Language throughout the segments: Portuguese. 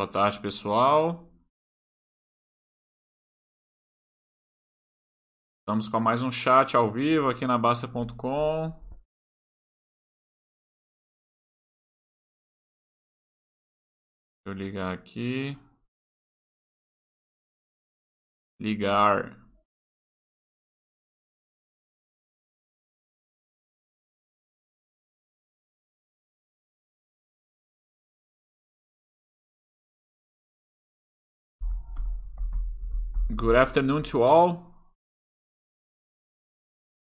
Boa tarde, pessoal. Estamos com mais um chat ao vivo aqui na Basta.com. Deixa eu ligar aqui. Ligar. Good afternoon to all.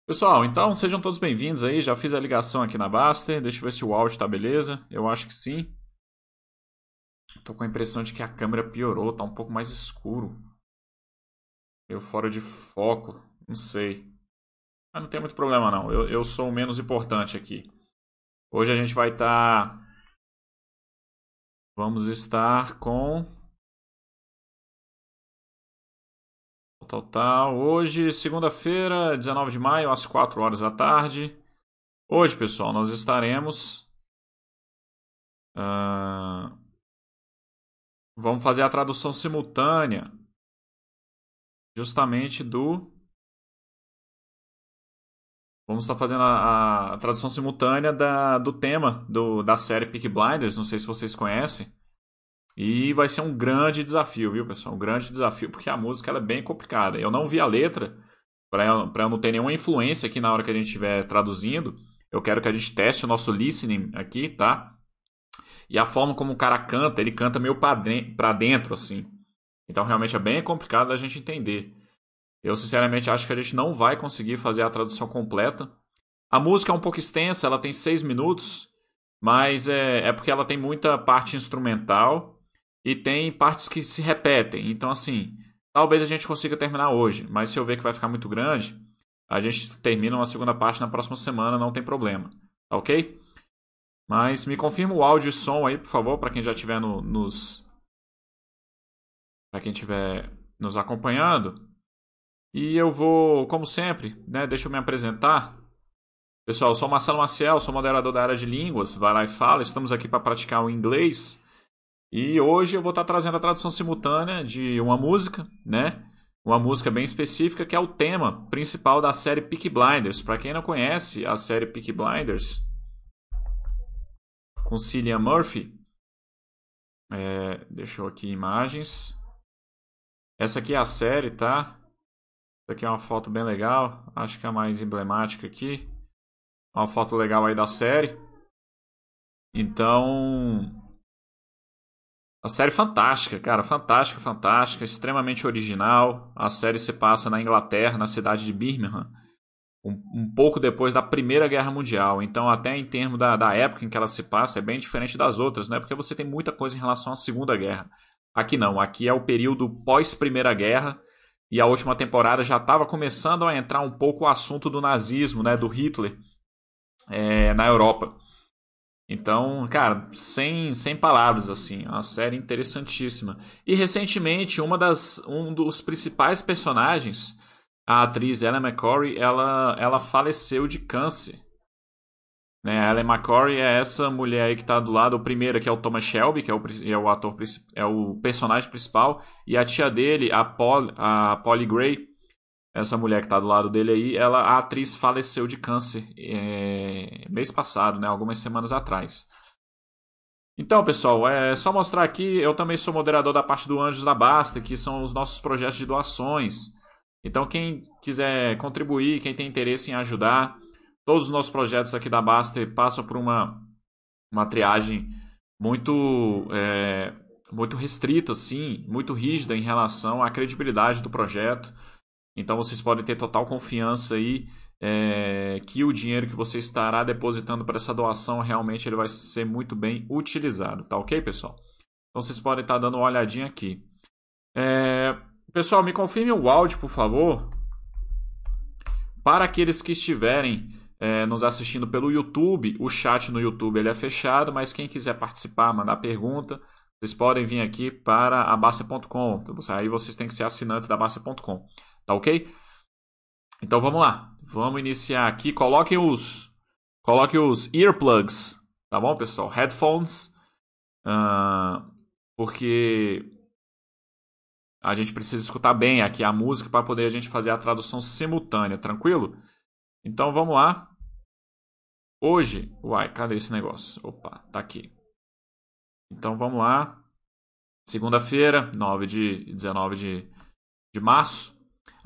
Pessoal, então sejam todos bem-vindos aí. Já fiz a ligação aqui na Baster. Deixa eu ver se o áudio tá beleza. Eu acho que sim. Tô com a impressão de que a câmera piorou, tá um pouco mais escuro. Eu fora de foco, não sei. Mas não tem muito problema não. Eu, eu sou o menos importante aqui. Hoje a gente vai estar. Tá... Vamos estar com Total. Hoje, segunda-feira, 19 de maio, às 4 horas da tarde. Hoje, pessoal, nós estaremos. Uh, vamos fazer a tradução simultânea. Justamente do. Vamos estar fazendo a, a tradução simultânea da, do tema do, da série Peak Blinders. Não sei se vocês conhecem. E vai ser um grande desafio, viu, pessoal? Um grande desafio, porque a música é bem complicada. Eu não vi a letra, para eu não ter nenhuma influência aqui na hora que a gente estiver traduzindo. Eu quero que a gente teste o nosso listening aqui, tá? E a forma como o cara canta, ele canta meio para dentro, assim. Então realmente é bem complicado da gente entender. Eu sinceramente acho que a gente não vai conseguir fazer a tradução completa. A música é um pouco extensa, ela tem seis minutos, mas é, é porque ela tem muita parte instrumental e tem partes que se repetem. Então, assim, talvez a gente consiga terminar hoje, mas se eu ver que vai ficar muito grande, a gente termina uma segunda parte na próxima semana, não tem problema. Tá ok? Mas me confirma o áudio e som aí, por favor, para quem já estiver no, nos. Para quem estiver nos acompanhando. E eu vou, como sempre, né, deixa eu me apresentar. Pessoal, eu sou Marcelo Maciel, sou moderador da área de línguas, vai lá e fala. Estamos aqui para praticar o inglês e hoje eu vou estar trazendo a tradução simultânea de uma música, né? Uma música bem específica que é o tema principal da série Peaky Blinders. Para quem não conhece a série Peaky Blinders, com Cillian Murphy, é, deixou aqui imagens. Essa aqui é a série, tá? Essa aqui é uma foto bem legal, acho que é a mais emblemática aqui. Uma foto legal aí da série. Então, a série fantástica, cara, fantástica, fantástica, extremamente original. A série se passa na Inglaterra, na cidade de Birmingham, um, um pouco depois da Primeira Guerra Mundial. Então, até em termos da, da época em que ela se passa, é bem diferente das outras, né? Porque você tem muita coisa em relação à Segunda Guerra. Aqui não, aqui é o período pós-Primeira Guerra. E a última temporada já estava começando a entrar um pouco o assunto do nazismo, né, do Hitler, é, na Europa. Então, cara, sem, sem palavras, assim, é uma série interessantíssima. E recentemente, uma das, um dos principais personagens, a atriz Ellen McCory, ela, ela faleceu de câncer. Né? A Ellen McCory é essa mulher aí que está do lado, o primeiro que é o Thomas Shelby, que é o, é o ator é o personagem principal, e a tia dele, a, Paul, a Polly Gray, essa mulher que está do lado dele aí, ela, a atriz faleceu de câncer é, mês passado, né, algumas semanas atrás. Então, pessoal, é só mostrar aqui, eu também sou moderador da parte do Anjos da Basta, que são os nossos projetos de doações. Então, quem quiser contribuir, quem tem interesse em ajudar, todos os nossos projetos aqui da Basta passam por uma, uma triagem muito, é, muito restrita, sim, muito rígida em relação à credibilidade do projeto. Então vocês podem ter total confiança aí é, que o dinheiro que você estará depositando para essa doação realmente ele vai ser muito bem utilizado, tá ok, pessoal? Então vocês podem estar dando uma olhadinha aqui. É, pessoal, me confirme o áudio, por favor. Para aqueles que estiverem é, nos assistindo pelo YouTube, o chat no YouTube ele é fechado, mas quem quiser participar, mandar pergunta, vocês podem vir aqui para a Basta.com. Aí vocês têm que ser assinantes da Basta.com. Tá ok? Então vamos lá. Vamos iniciar aqui. Coloquem os, coloquem os earplugs, tá bom, pessoal? Headphones. Uh, porque a gente precisa escutar bem aqui a música para poder a gente fazer a tradução simultânea, tranquilo? Então vamos lá. Hoje, uai, cadê esse negócio? Opa, tá aqui. Então vamos lá. Segunda-feira, 9 de 19 de, de março.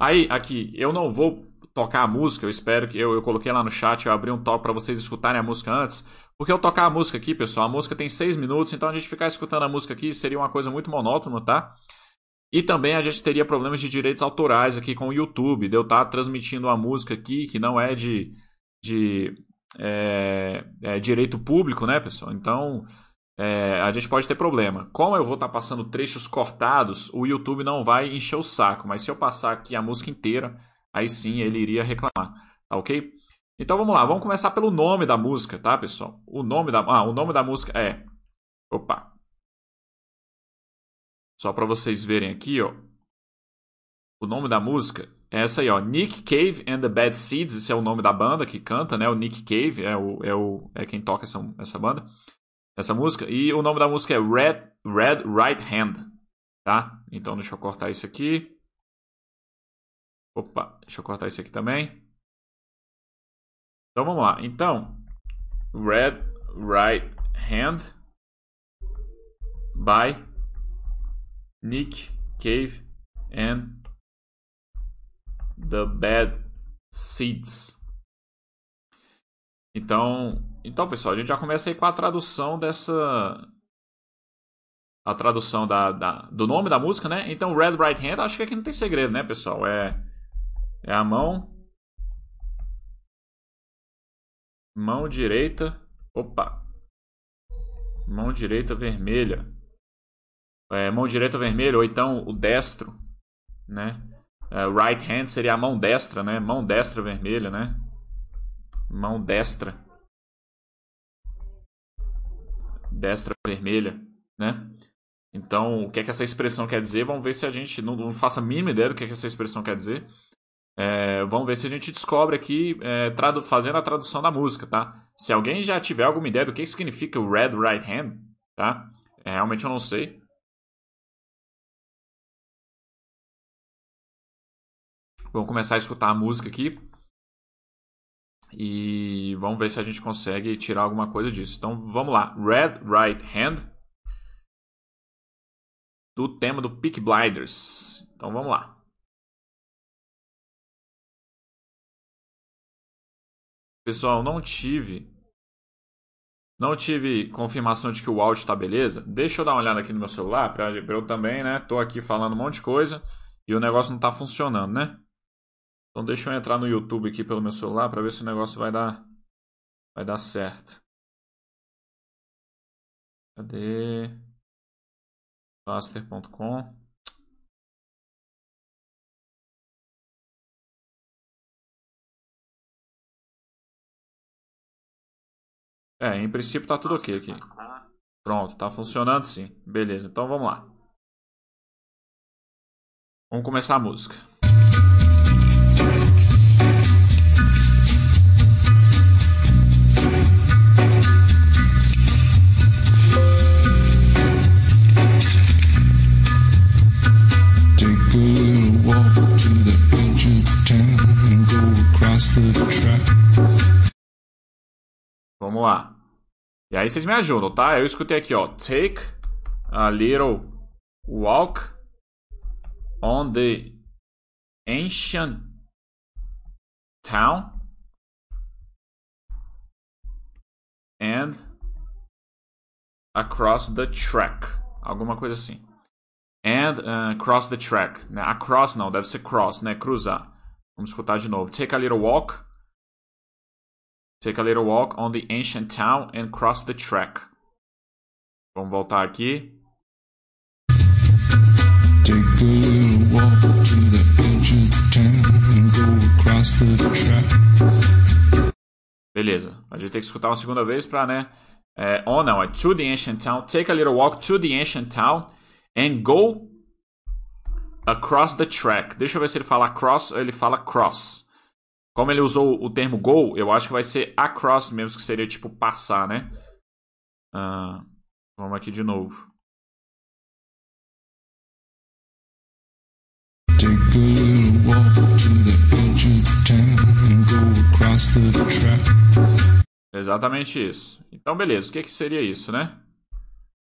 Aí, aqui, eu não vou tocar a música, eu espero que eu, eu coloquei lá no chat, eu abri um toque para vocês escutarem a música antes. Porque eu tocar a música aqui, pessoal, a música tem 6 minutos, então a gente ficar escutando a música aqui seria uma coisa muito monótona, tá? E também a gente teria problemas de direitos autorais aqui com o YouTube, de eu estar tá transmitindo uma música aqui que não é de, de é, é direito público, né, pessoal? Então é, a gente pode ter problema. Como eu vou estar tá passando trechos cortados, o YouTube não vai encher o saco, mas se eu passar aqui a música inteira, aí sim ele iria reclamar, tá ok? Então vamos lá, vamos começar pelo nome da música, tá, pessoal? O nome da, ah, o nome da música é. Opa, só para vocês verem aqui, ó. O nome da música é essa aí, ó. Nick Cave and the Bad Seeds. Esse é o nome da banda que canta, né? O Nick Cave é, o, é, o, é quem toca essa, essa banda, essa música. E o nome da música é Red, Red Right Hand, tá? Então deixa eu cortar isso aqui. Opa, deixa eu cortar isso aqui também. Então vamos lá. Então, Red Right Hand by Nick Cave and the Bad Seeds. Então, então, pessoal, a gente já começa aí com a tradução dessa. A tradução da, da, do nome da música, né? Então, Red Right Hand, acho que aqui não tem segredo, né, pessoal? É, é a mão. Mão direita. Opa! Mão direita vermelha é, mão direita vermelho, ou então o destro, né? É, right hand seria a mão destra, né? Mão destra vermelha, né? Mão destra. Destra vermelha, né? Então, o que é que essa expressão quer dizer? Vamos ver se a gente não, não faça a mínima ideia do que, é que essa expressão quer dizer. É, vamos ver se a gente descobre aqui, é, fazendo a tradução da música, tá? Se alguém já tiver alguma ideia do que significa o red right hand, tá? É, realmente eu não sei. Vamos começar a escutar a música aqui. E vamos ver se a gente consegue tirar alguma coisa disso. Então vamos lá. Red Right Hand. Do tema do Peak Blinders. Então vamos lá. Pessoal, não tive. Não tive confirmação de que o áudio está beleza. Deixa eu dar uma olhada aqui no meu celular para eu também, né? Tô aqui falando um monte de coisa e o negócio não está funcionando, né? Então deixa eu entrar no YouTube aqui pelo meu celular para ver se o negócio vai dar vai dar certo. Cadê? Faster.com É, em princípio tá tudo ok aqui. Pronto, tá funcionando sim. Beleza, então vamos lá. Vamos começar a música. Vamos lá. E aí vocês me ajudam, tá? Eu escutei aqui, ó. Take a little walk on the ancient town and across the track. Alguma coisa assim. And uh, cross the track. Né? Across não, deve ser cross, né? Cruzar. Vamos escutar de novo. Take a little walk Take a little walk on the ancient town and cross the track. Vamos voltar aqui. Take Beleza. A gente tem que escutar uma segunda vez pra, né? É, oh, não. É to the ancient town. Take a little walk to the ancient town and go across the track. Deixa eu ver se ele fala across ou ele fala cross. Como ele usou o termo go, eu acho que vai ser across mesmo, que seria tipo passar, né? Uh, vamos aqui de novo. Take a little walk to the Exatamente isso. Então, beleza. O que, que seria isso, né?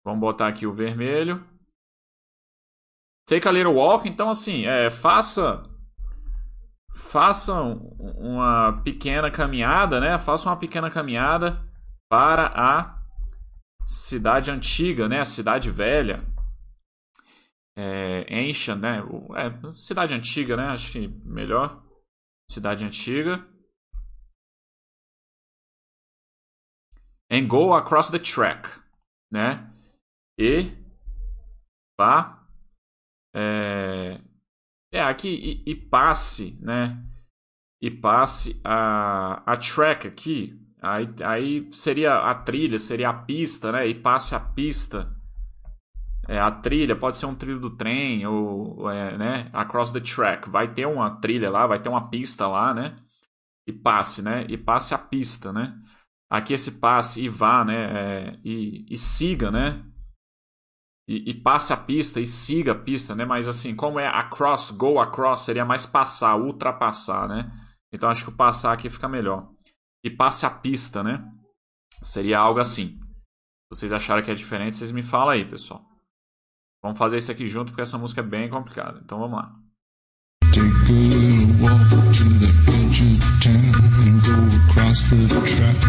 Vamos botar aqui o vermelho. Take a little walk. Então, assim, é, faça faça uma pequena caminhada, né? Faça uma pequena caminhada para a cidade antiga, né? A cidade velha. É, ancient, né? É, cidade antiga, né? Acho que melhor. Cidade antiga. And go across the track, né? E vá é, é aqui e, e, passe, né? E passe a, a track aqui. Aí, aí seria a trilha, seria a pista, né? E passe a pista. É, a trilha pode ser um trilho do trem ou é, né? Across the track. Vai ter uma trilha lá, vai ter uma pista lá, né? E passe, né? E passe a pista, né? Aqui esse passe e vá, né? É, e, e siga, né? e, e, passe a pista e siga a pista, né? Mas assim, como é across, go across, seria mais passar, ultrapassar, né? Então acho que o passar aqui fica melhor. E passe a pista, né? Seria algo assim. Se vocês acharam que é diferente, vocês me falam aí, pessoal. Vamos fazer isso aqui junto porque essa música é bem complicada. Então vamos lá. Take a walk to the edge of town, go across the track.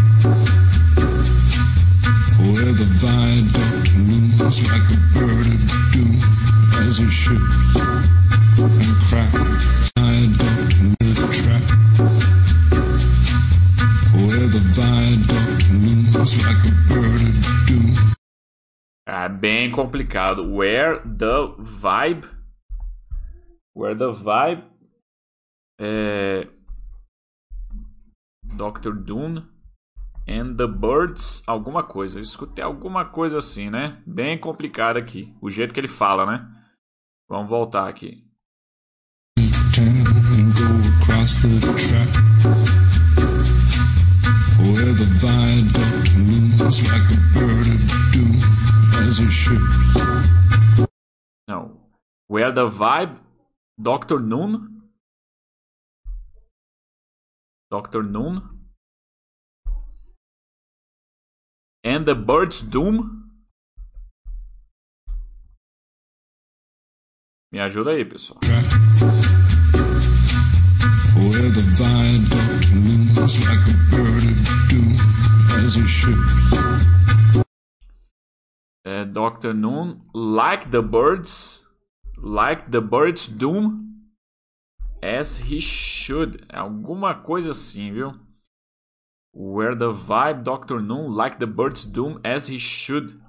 where the viaduct looms like a bird of doom as it should and crack viaduct with a track where the viaduct looms like a bird of doom É bem complicado. Where the vibe Where the vibe é... Dr. Doom And the Birds, alguma coisa. Eu escutei alguma coisa assim, né? Bem complicado aqui. O jeito que ele fala, né? Vamos voltar aqui. Where the vibe, Dr. Noon. Dr. Noon. and the Bird's Doom. Me ajuda aí, pessoal. Where the looms like a bird of doom as it should. Uh, Dr. Noon, like the birds, like the bird's doom, as he should. Alguma coisa assim, viu? where the vibe Dr. Noon like the bird's doom as he should.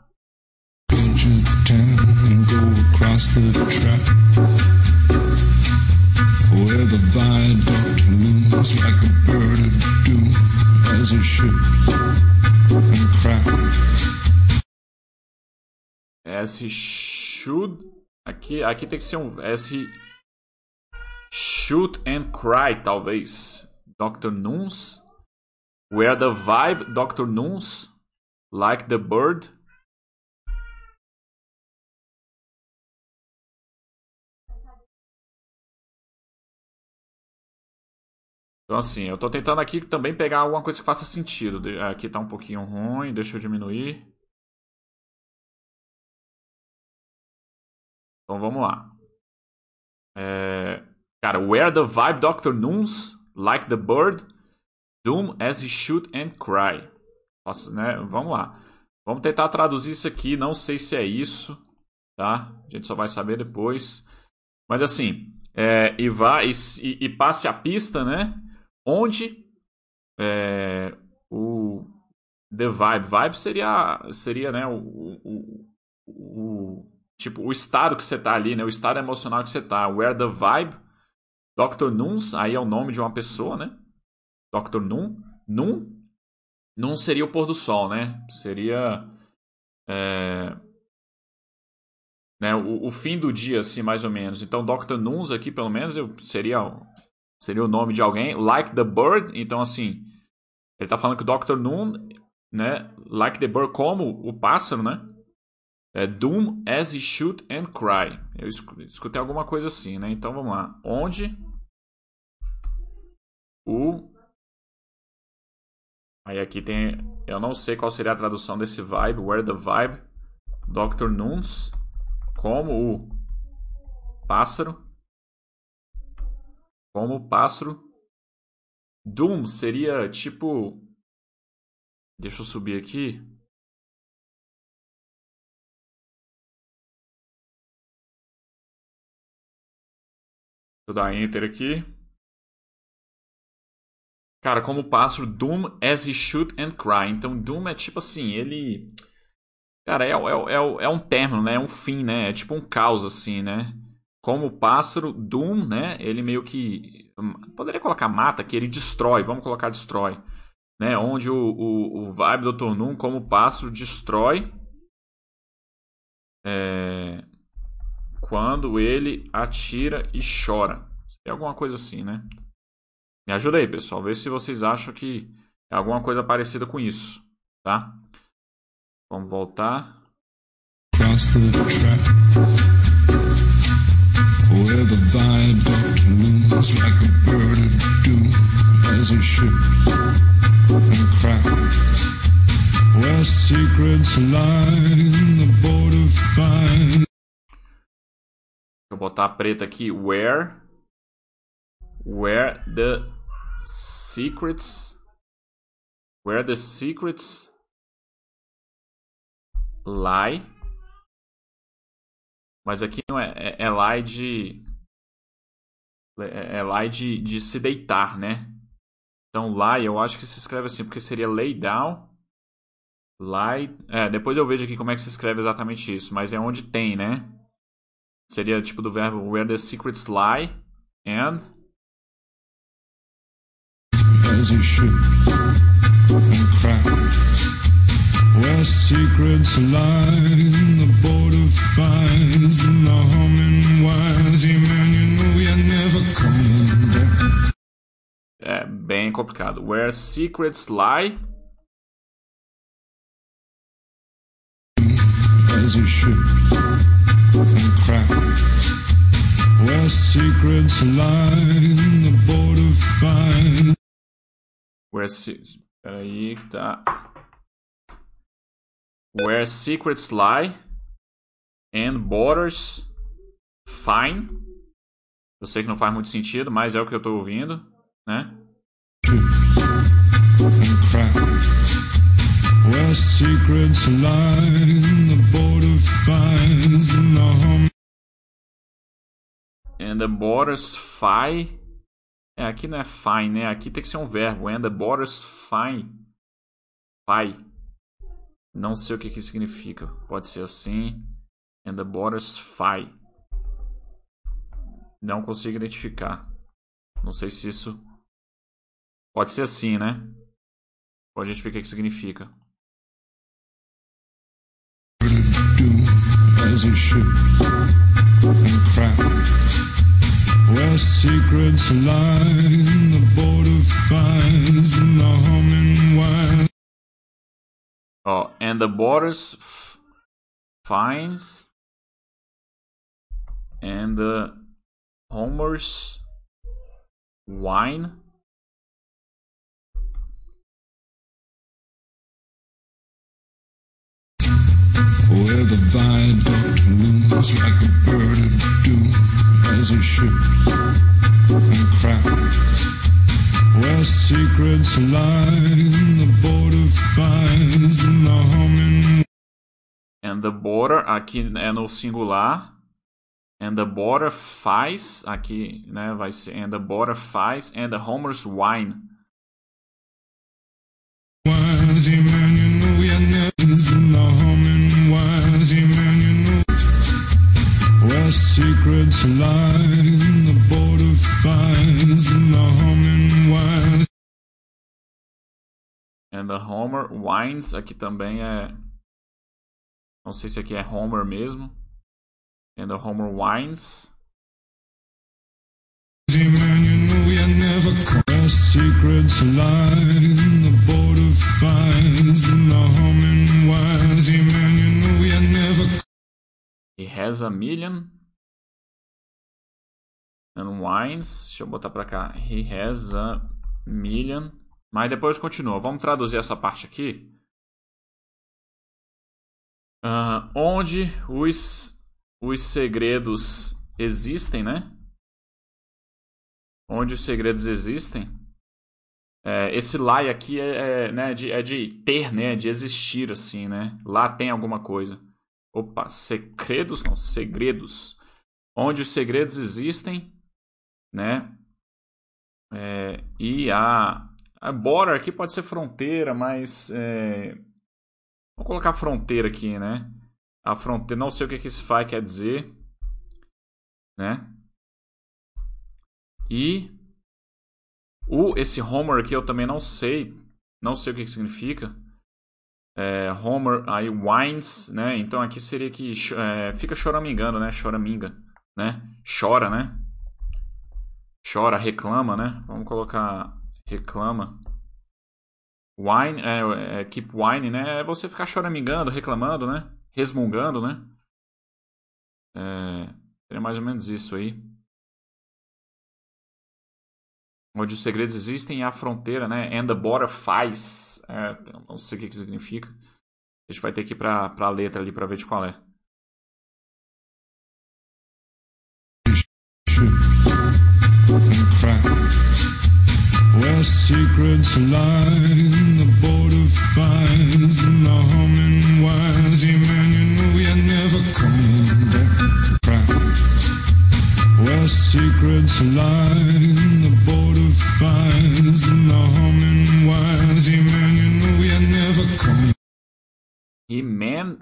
Where the viaduct looms like a bird of doom as it should and crack. As he should. Aqui, aqui tem que ser um. He shoot and cry, talvez. Dr. Noons Where the vibe, Dr. Nuns, like the bird. Então assim, eu tô tentando aqui também pegar alguma coisa que faça sentido. Aqui tá um pouquinho ruim, deixa eu diminuir. Então vamos lá. É... Cara, where the vibe Dr. Nuns, like the bird. Doom as he shoot and cry. Nossa, né? Vamos lá. Vamos tentar traduzir isso aqui. Não sei se é isso, tá? A gente só vai saber depois. Mas assim, é, e vá e, e, passe a pista, né? Onde é, o the vibe, vibe seria seria, né? O, o, o, tipo o estado que você tá ali, né? O estado emocional que você tá. Where the vibe, Dr. Nuns, aí é o nome de uma pessoa, né? Dr. Num. Num? Num seria o pôr do sol, né? Seria. É, né, o, o, fim do dia, assim, mais ou menos. Então, Dr. Nuns aqui, pelo menos, eu, seria, seria o nome de alguém. Like the Bird, então, assim, ele está falando que o Dr. Noon, né, like the bird, como o pássaro, né, É Doom as he shoot and cry. Eu escutei alguma coisa assim, né? Então vamos lá. Onde o Aí aqui tem, eu não sei qual seria a tradução desse vibe, where the vibe, Dr. Nunes, como o pássaro, como o pássaro. Doom seria tipo, deixa eu subir aqui. Vou dar enter aqui. Cara, como pássaro, Doom as he shoot and cry. Então, Doom é tipo assim, ele. Cara, é, é, é, é um término, né? É um fim, né? É tipo um caos, assim, né? Como pássaro, Doom, né? Ele meio que. Poderia colocar mata, que ele destrói. Vamos colocar destrói. Né? Onde o, o, o vibe do. Doom, como pássaro, destrói. É... Quando ele atira e chora. É alguma coisa assim, né? Me ajuda aí, pessoal. Vê se vocês acham que é alguma coisa parecida com isso, tá? Vamos voltar. Where secrets lie in the border fire. Eu botar preta aqui. Where? Where the secrets? Where the secrets lie? Mas aqui não é é, é lie de é, é lie de, de se deitar né? Então lie eu acho que se escreve assim porque seria lay down lie é, depois eu vejo aqui como é que se escreve exatamente isso mas é onde tem né seria tipo do verbo where the secrets lie and as it should. And where secrets lie in the border fires and the humming wires yeah, man you know you're never coming back. É bem complicado. Where secrets lie as it should and crack where secrets lie in the border fires Where Peraí, tá. Where secrets lie and borders fine. Eu sei que não faz muito sentido, mas é o que eu tô ouvindo, né? Where secrets lie in the border fines in the home. And the borders fine é, aqui não é fine, né? Aqui tem que ser um verbo. And the borders fine. Pai. Não sei o que, que significa. Pode ser assim. And the borders fine. Não consigo identificar. Não sei se isso. Pode ser assim, né? Pode identificar o que significa. As it should, and. Where secrets lie in the border fires and the humming wires. Oh, and the borders fines and the Homer's wine. Where the viaduct like a bird of doom as and where secrets lie in the border fires and the humming and the border aqui é no singular. And the border faz aqui né vai ser and the border faz and the Homer's wine Where secrets lie in the border fires and the humming. And the Homer Wines aqui também é. Não sei se aqui é Homer mesmo. And the Homer Wines. Secrets lie in the border fires and the humming. Yeah, man, you know you're never He has a million wines. Deixa eu botar pra cá. He has a million. Mas depois continua. Vamos traduzir essa parte aqui. Uh, onde os, os segredos existem, né? Onde os segredos existem. É, esse lá aqui é, é, né, de, é de ter, né? De existir, assim, né? Lá tem alguma coisa. Opa, segredos não, segredos. Onde os segredos existem, né? É, e a, a border aqui pode ser fronteira, mas é, vou colocar fronteira aqui, né? A fronteira, não sei o que, que esse file quer dizer, né? E o esse Homer aqui eu também não sei, não sei o que, que significa. É, Homer, aí Wines, né? Então aqui seria que é, fica choramingando, né? Choraminga, né? Chora, né? Chora, reclama, né? Vamos colocar reclama. Wine, é, é, keep wine, né? É você ficar choramingando, reclamando, né? Resmungando, né? É, mais ou menos isso aí. Onde os segredos existem e a fronteira, né? And the border faz. É, não sei o que, que significa. A gente vai ter que ir pra, pra letra ali pra ver de qual é. Where secrets lie in the border fires and the humming wires. Yeah, man, you know you're never coming back. Where secrets lie in the border fires and the humming wires. Man, you know never. E man.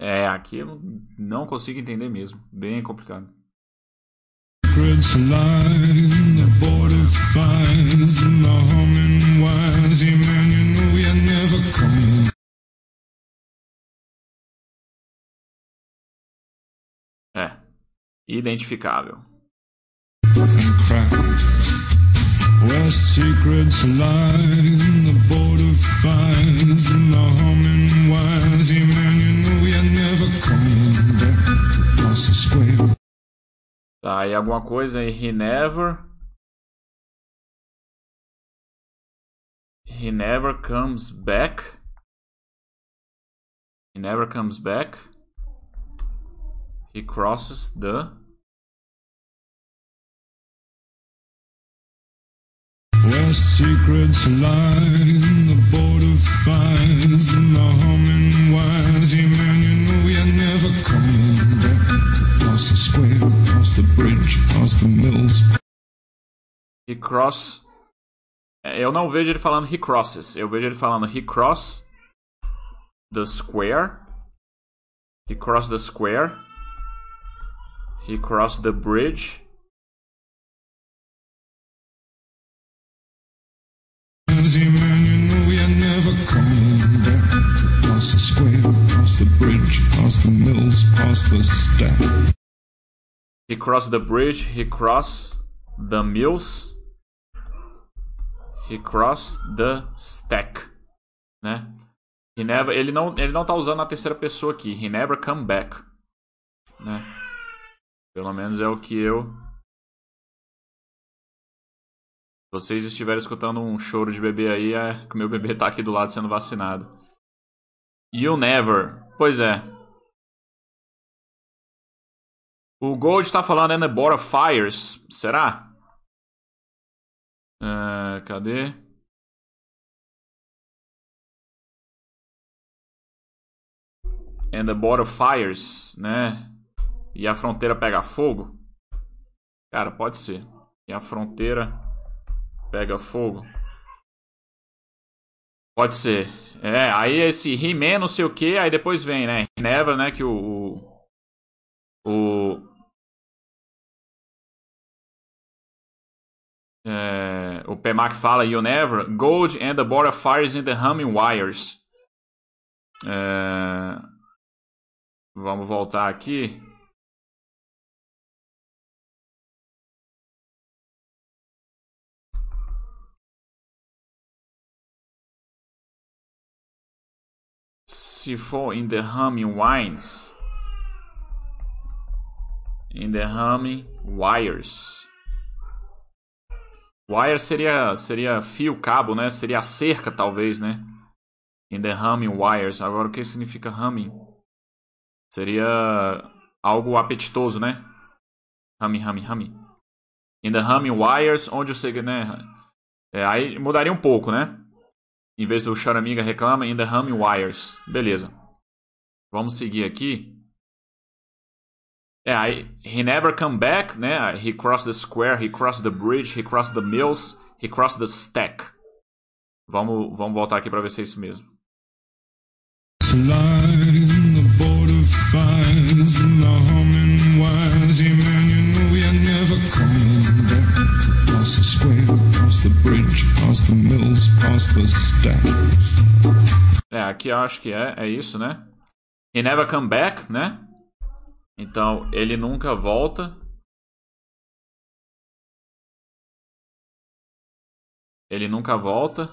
É, aqui eu não consigo entender mesmo. Bem complicado. Secrets lie the border fires and the humming wires. Yeah, man, you know you're never coming. É, identificável. Where secrets lie in the border fires and the Tá, e alguma coisa aí, he never. He never comes back. He never comes back. He crosses the. Where secrets lie in the border fires and the humming wires. Yeah, man, you know you're never coming back. Across the square, across the bridge, past the mills. He cross. É, eu não vejo ele falando he crosses. Eu vejo ele falando he cross the square. He cross the square. He cross the bridge. Man, you know we are never coming back. Past the square, past the bridge, past the mills, past the stack. He crossed the bridge, he crossed the mills, he crossed the stack, né? He never, ele não, ele não tá usando a terceira pessoa aqui. He never come back, né? Pelo menos é o que eu vocês estiverem escutando um choro de bebê aí, é que meu bebê tá aqui do lado sendo vacinado. You never. Pois é. O Gold está falando the Border Fires. Será? Uh, cadê? And the Fires, né? E a fronteira pega fogo? Cara, pode ser. E a fronteira pega fogo? Pode ser. É, aí esse He-Man não sei o que, aí depois vem, né? Never, né? Que o, o É, o PMAC fala You Never, Gold and the Border Fires in the Humming Wires. É, vamos voltar aqui. Se for in the Humming Wines. In the humming wires. Wire seria, seria fio, cabo, né? Seria a cerca, talvez, né? In the humming wires. Agora, o que significa humming? Seria algo apetitoso, né? Humming, humming, humming. In the humming wires, onde o segredo, né? É, aí mudaria um pouco, né? Em vez do Charamiga reclama, in the humming wires. Beleza. Vamos seguir aqui. É, aí, he never come back, né? He crossed the square, he crossed the bridge, he crossed the mills, he crossed the stack. Vamos, vamos voltar aqui para ver se é isso mesmo. É, aqui eu acho que é, é isso, né? He never come back, né? Então, ele nunca volta. Ele nunca volta.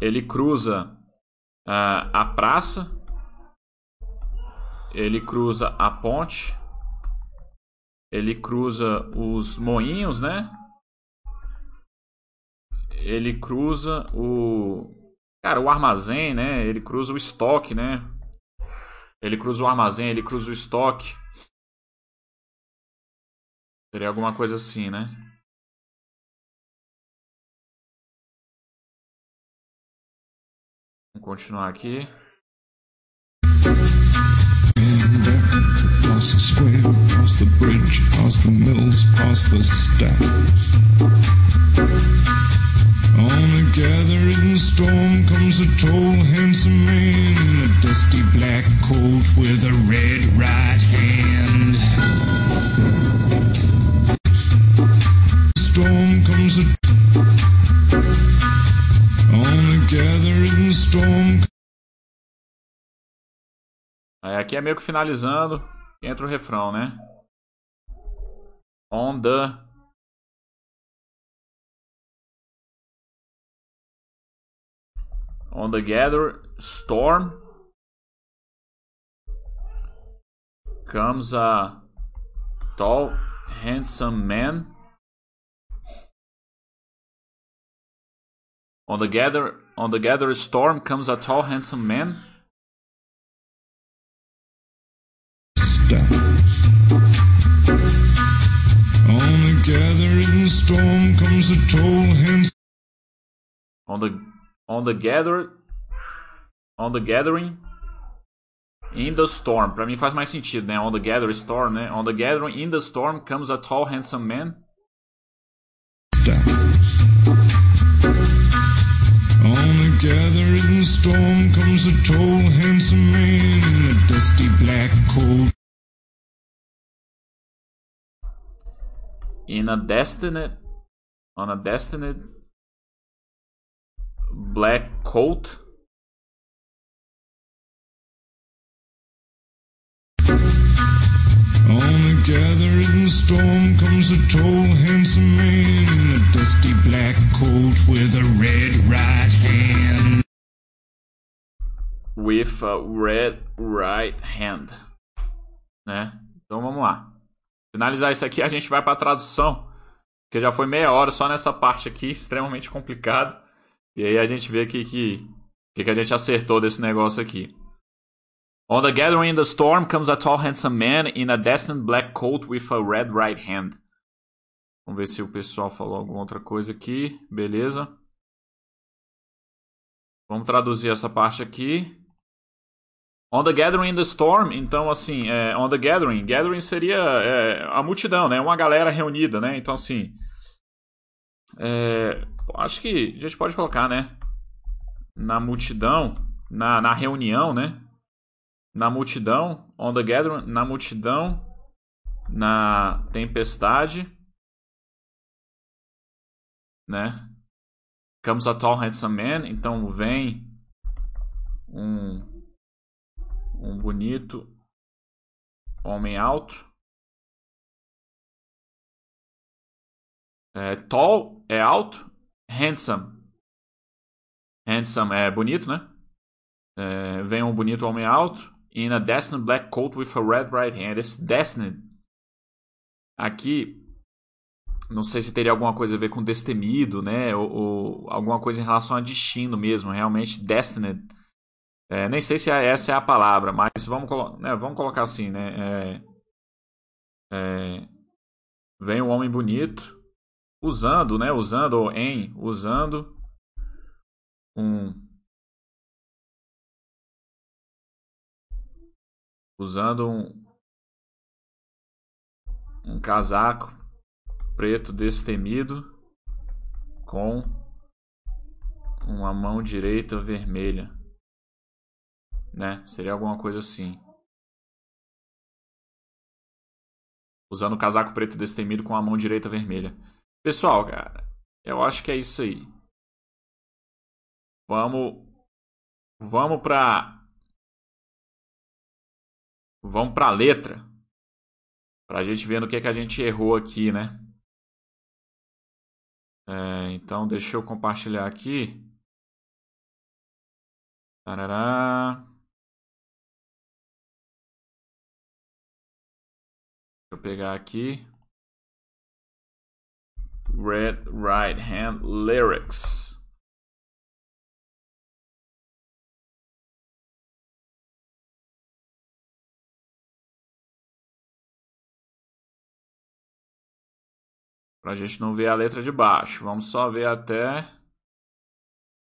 Ele cruza uh, a praça. Ele cruza a ponte. Ele cruza os moinhos, né? Ele cruza o. Cara, o armazém, né? Ele cruza o estoque, né? Ele cruza o armazém, ele cruza o estoque. Seria alguma coisa assim, né? Vamos continuar aqui. Past the square, past the bridge, past the mills, past the stack. On a gathering storm comes a tall, handsome man black coat with a red right hand. Storm comes on a gathering storm. Aí aqui é meio que finalizando, entra o refrão, né? On the On the gather storm comes a tall, handsome man. On the gather on the gather storm comes a tall, handsome man. On the gathering storm comes a tall, handsome. On the On the gather On the gathering In the storm. Pra mim faz mais sentido, né? On the gathering storm, né? On the gathering in the storm comes a tall handsome man. On the gathering storm comes a tall handsome man in a dusty black coat. In a destined on a destined black coat. Gathering storm comes a tall, handsome man in a dusty black coat with a red right hand. With a red right hand. Né? Então vamos lá. Finalizar isso aqui, a gente vai para a tradução. Que já foi meia hora só nessa parte aqui, extremamente complicado. E aí a gente vê que, que, que a gente acertou desse negócio aqui. On the gathering in the storm comes a tall, handsome man in a destined black coat with a red right hand. Vamos ver se o pessoal falou alguma outra coisa aqui. Beleza. Vamos traduzir essa parte aqui. On the gathering in the storm, então assim, é, on the gathering, gathering seria é, a multidão, né? Uma galera reunida, né? Então assim, é, acho que a gente pode colocar, né? Na multidão, na, na reunião, né? Na multidão, on the gathering, na multidão, na tempestade, né? Comes a tall handsome man, então vem um um bonito homem alto. É, tall é alto, handsome. Handsome é bonito, né? É, vem um bonito homem alto. In a destined black coat with a red right hand. Esse destined aqui não sei se teria alguma coisa a ver com destemido, né? Ou, ou alguma coisa em relação a destino mesmo, realmente destined. É, nem sei se é, essa é a palavra, mas vamos, colo né, vamos colocar assim, né? É, é, vem um homem bonito usando, né? Usando ou em usando um usando um, um casaco preto destemido com uma mão direita vermelha, né? Seria alguma coisa assim. Usando o casaco preto destemido com a mão direita vermelha. Pessoal, cara, eu acho que é isso aí. Vamos vamos para vamos para a letra. Para a gente ver no que, é que a gente errou aqui, né? É, então, deixa eu compartilhar aqui. Tarará. Deixa eu pegar aqui. Red Right Hand Lyrics. Para a gente não ver a letra de baixo. Vamos só ver até...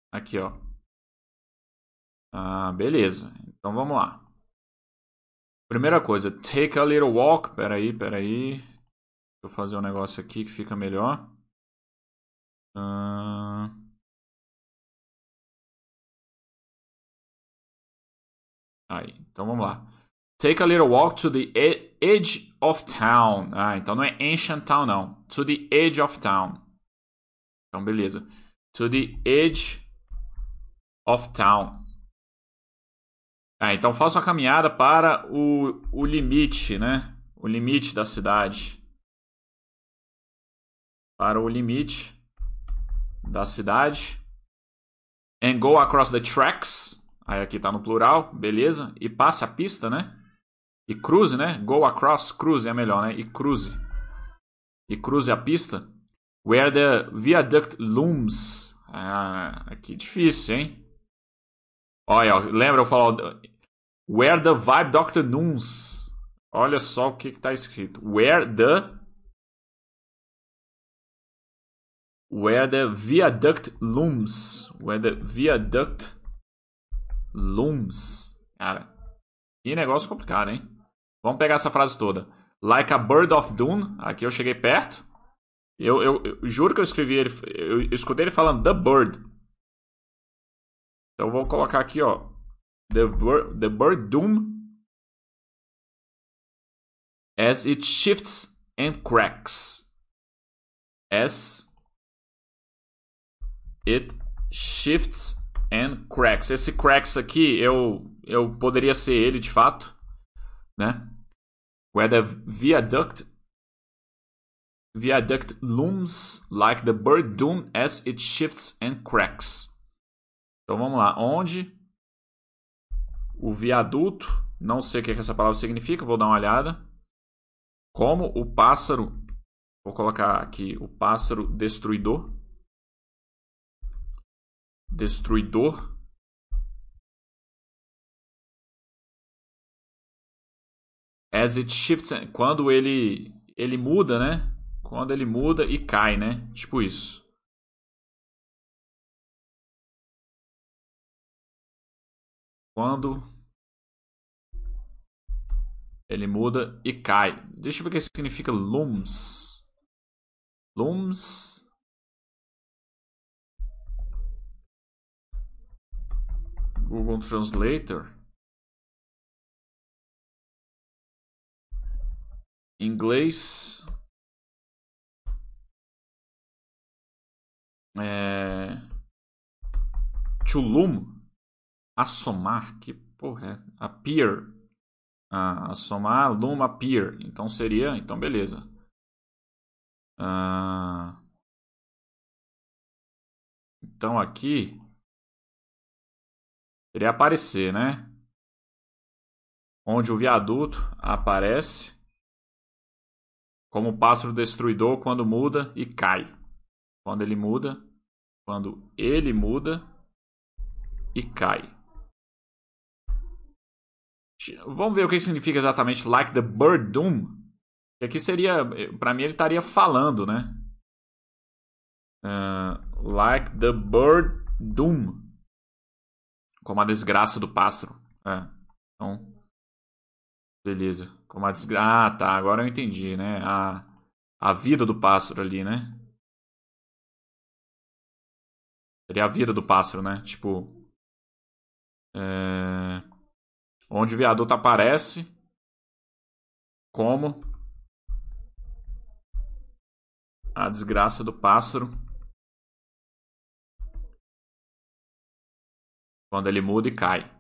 Aqui, ó. Ah, beleza. Então vamos lá. Primeira coisa, take a little walk. Peraí, peraí. Deixa eu fazer um negócio aqui que fica melhor. Ah... Aí, então vamos lá. Take a little walk to the edge of town. Ah, então não é ancient town, não. To the edge of town. Então, beleza. To the edge of town. Ah, então faça uma caminhada para o, o limite, né? O limite da cidade. Para o limite da cidade. And go across the tracks. Aí aqui tá no plural, beleza? E passe a pista, né? E cruze, né? Go across, cruze é melhor, né? E cruze. E cruze a pista. Where the viaduct looms. Ah, aqui difícil, hein? Olha, lembra eu falar Where the vibe doctor looms. Olha só o que está escrito. Where the Where the viaduct looms. Where the viaduct looms. Cara, que negócio complicado, hein? Vamos pegar essa frase toda. Like a bird of doom. Aqui eu cheguei perto. Eu, eu, eu juro que eu escrevi ele. Eu, eu escutei ele falando the bird. Então eu vou colocar aqui, ó. The, the bird doom. As it shifts and cracks. As it shifts and cracks. Esse cracks aqui, eu, eu poderia ser ele de fato, né? Where the viaduct viaduct looms like the bird doom as it shifts and cracks. Então vamos lá, onde o viaduto, não sei o que essa palavra significa, vou dar uma olhada. Como o pássaro, vou colocar aqui o pássaro destruidor. Destruidor as it shifts, quando ele ele muda, né? Quando ele muda e cai, né? Tipo isso. Quando ele muda e cai. Deixa eu ver o que significa looms. Looms. Google Translator. Inglês. É... Chulum. Assomar. Que porra é? Appear. Ah, assomar, lum, appear. Então seria. Então beleza. Ah... Então aqui. Seria aparecer, né? Onde o viaduto aparece Como o pássaro destruidor quando muda e cai. Quando ele muda, quando ele muda e cai. Vamos ver o que significa exatamente like the bird doom. Aqui seria, para mim ele estaria falando, né? Uh, like the bird doom. Como a desgraça do pássaro. É. Então, beleza. Como a desgraça. Ah, tá. Agora eu entendi, né? A, a vida do pássaro ali, né? Seria a vida do pássaro, né? Tipo. É... Onde o viaduto aparece como a desgraça do pássaro quando ele muda e cai.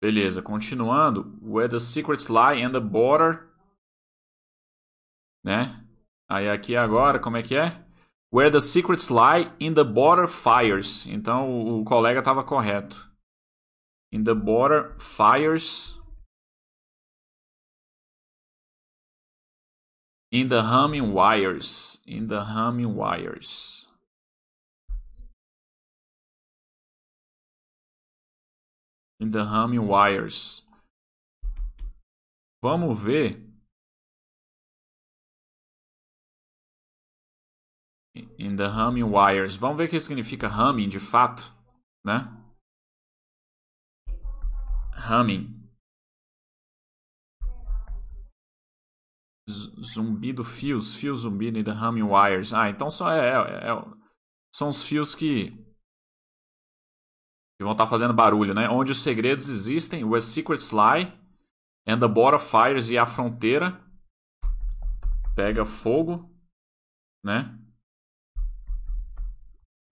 Beleza, continuando. Where the secrets lie and the border. Né? Aí aqui agora, como é que é? Where the secrets lie in the border fires. Então o, o colega estava correto. In the border fires. In the humming wires. In the humming wires. In the humming wires. Vamos ver. In the humming wires. Vamos ver o que significa humming de fato, né? Humming. zumbido fios, fios zumbido e the humming wires. Ah, então só é, é, é, são os fios que, que vão estar tá fazendo barulho, né? Onde os segredos existem, where secrets lie, and the border fires e a fronteira pega fogo, né?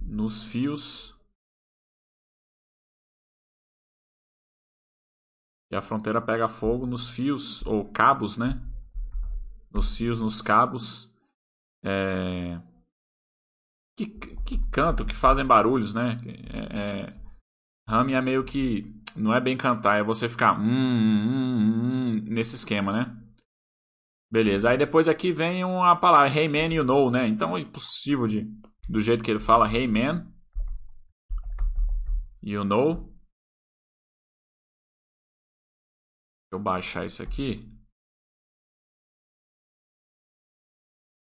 Nos fios e a fronteira pega fogo nos fios ou cabos, né? nos fios, nos cabos. É... Que, que cantam, que fazem barulhos, né? É, é... Humming é meio que. Não é bem cantar, é você ficar. Hum, hum, hum, nesse esquema, né? Beleza. Aí depois aqui vem uma palavra, hey man, you know, né? Então é impossível de. Do jeito que ele fala, hey man, you know. Deixa eu baixar isso aqui.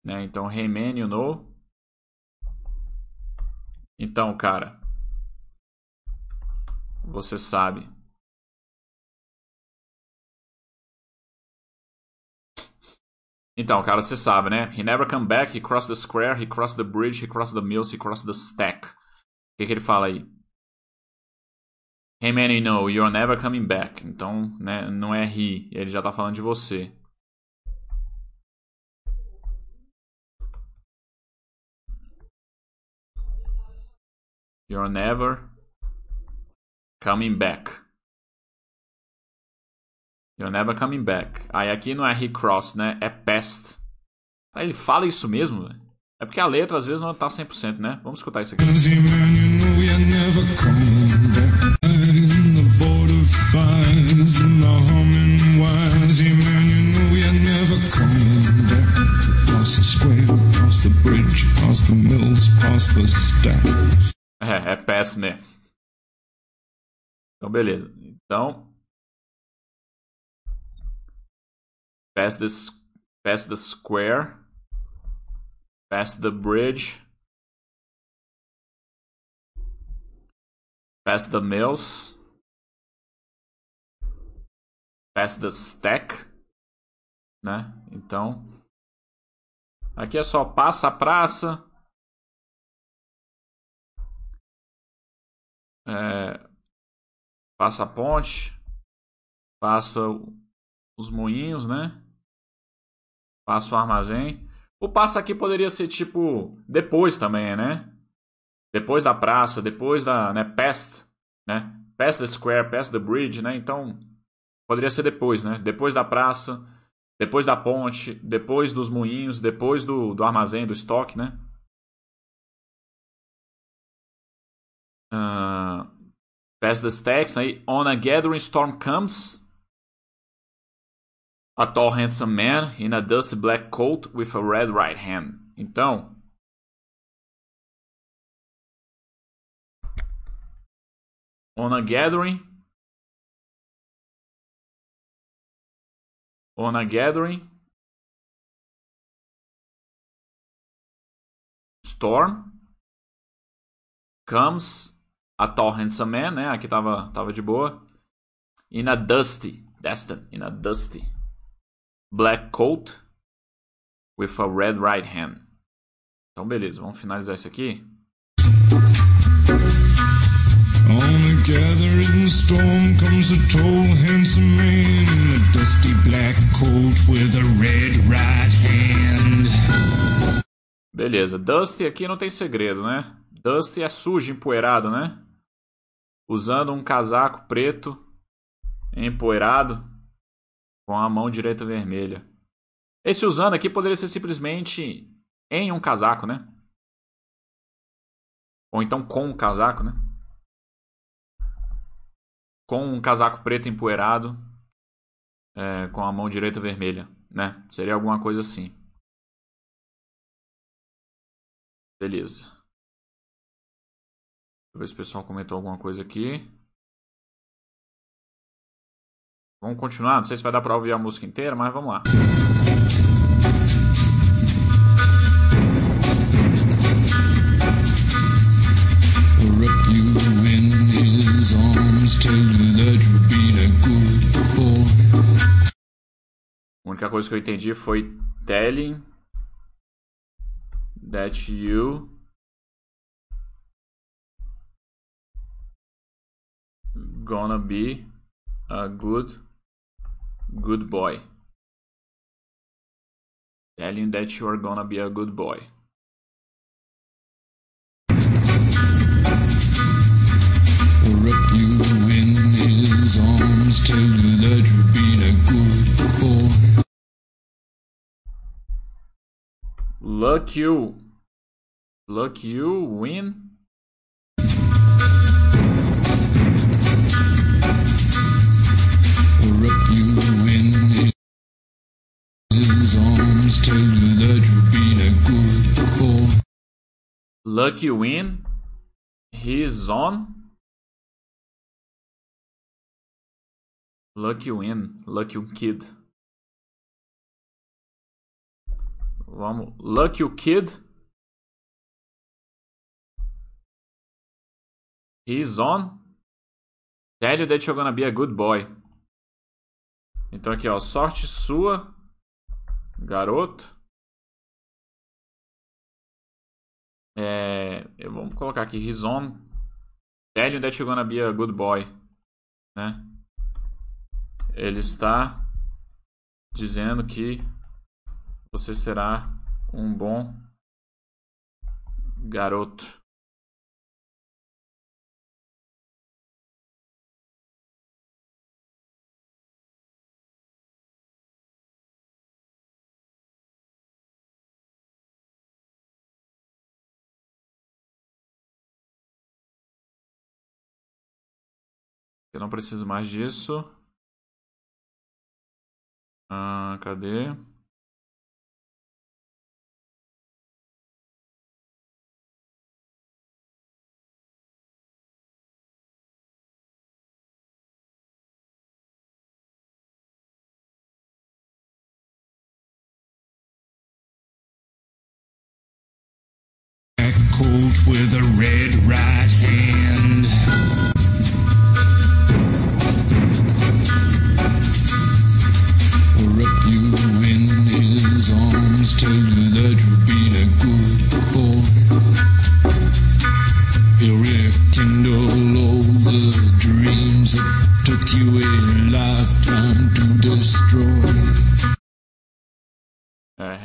Né? Então, remain you know. Então, cara, você sabe. Então, cara, você sabe, né? He never come back, he crossed the square, he crossed the bridge, he crossed the mills, he crossed the stack. O que, que ele fala aí? Hey man, you know, you're never coming back. Então, né, não é he, ele já tá falando de você. You're never coming back. You're never coming back. Aí aqui não é he crossed, né? É past. Ele fala isso mesmo, É porque a letra às vezes não tá 100%, né? Vamos escutar isso aqui. É, é péssimo mesmo. Então, beleza. Então. Pass the, pass the square. Pass the bridge. Pass the mills. Pass the stack. Né? Então. Aqui é só passa a praça. é, passa a ponte, passa os moinhos, né? Passa o armazém. O passa aqui poderia ser tipo depois também, né? Depois da praça, depois da, né, past, né? Past the square, past the bridge, né? Então, poderia ser depois, né? Depois da praça, depois da ponte, depois dos moinhos, depois do, do armazém, do estoque, né? Uh, pass the stacks. Aí, on a gathering storm comes. A tall handsome man in a dusty black coat with a red right hand. Então, on a gathering on a gathering storm comes a tall handsome man, né? Aqui tava, tava de boa. In a dusty, Destin, in a dusty black coat with a red right hand. Então, beleza, vamos finalizar isso aqui. On a gathering storm comes a tall, handsome man in a dusty black coat with a red right hand. Beleza, Dusty aqui não tem segredo, né? Dusty é sujo, empoeirado, né? Usando um casaco preto, empoeirado, com a mão direita vermelha. Esse usando aqui poderia ser simplesmente em um casaco, né? Ou então com um casaco, né? Com um casaco preto empoeirado, é, com a mão direita vermelha, né? Seria alguma coisa assim. Beleza. Ver se o pessoal comentou alguma coisa aqui. Vamos continuar? Não sei se vai dar pra ouvir a música inteira, mas vamos lá. A única coisa que eu entendi foi telling that you gonna be a good good boy. Telling that you are gonna be a good boy. Wrap you in his arms, tell you that you're being a good boy. Luck you. Luck you win. Lucky win. He's on. Lucky win. Lucky kid. Vamos. Lucky Kid. He's on. Tell you that you're gonna be a good boy. Então aqui, ó. Sorte sua, garoto. É, vamos colocar aqui. He's on. Tell you that you're gonna be a good boy. Né? Ele está dizendo que você será um bom garoto. Eu não preciso mais disso. Ah, cadê? colt with a red right hand.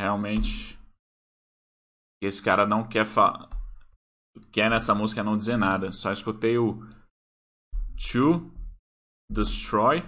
Realmente. Esse cara não quer falar quer nessa música não dizer nada. Só escutei o To Destroy.